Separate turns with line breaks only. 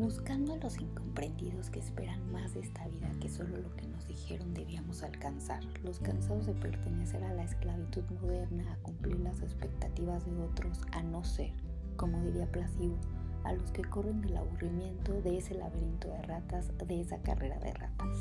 buscando a los incomprendidos que esperan más de esta vida que solo lo que nos dijeron debíamos alcanzar, los cansados de pertenecer a la esclavitud moderna, a cumplir las expectativas de otros, a no ser, como diría Placebo, a los que corren del aburrimiento de ese laberinto de ratas, de esa carrera de ratas.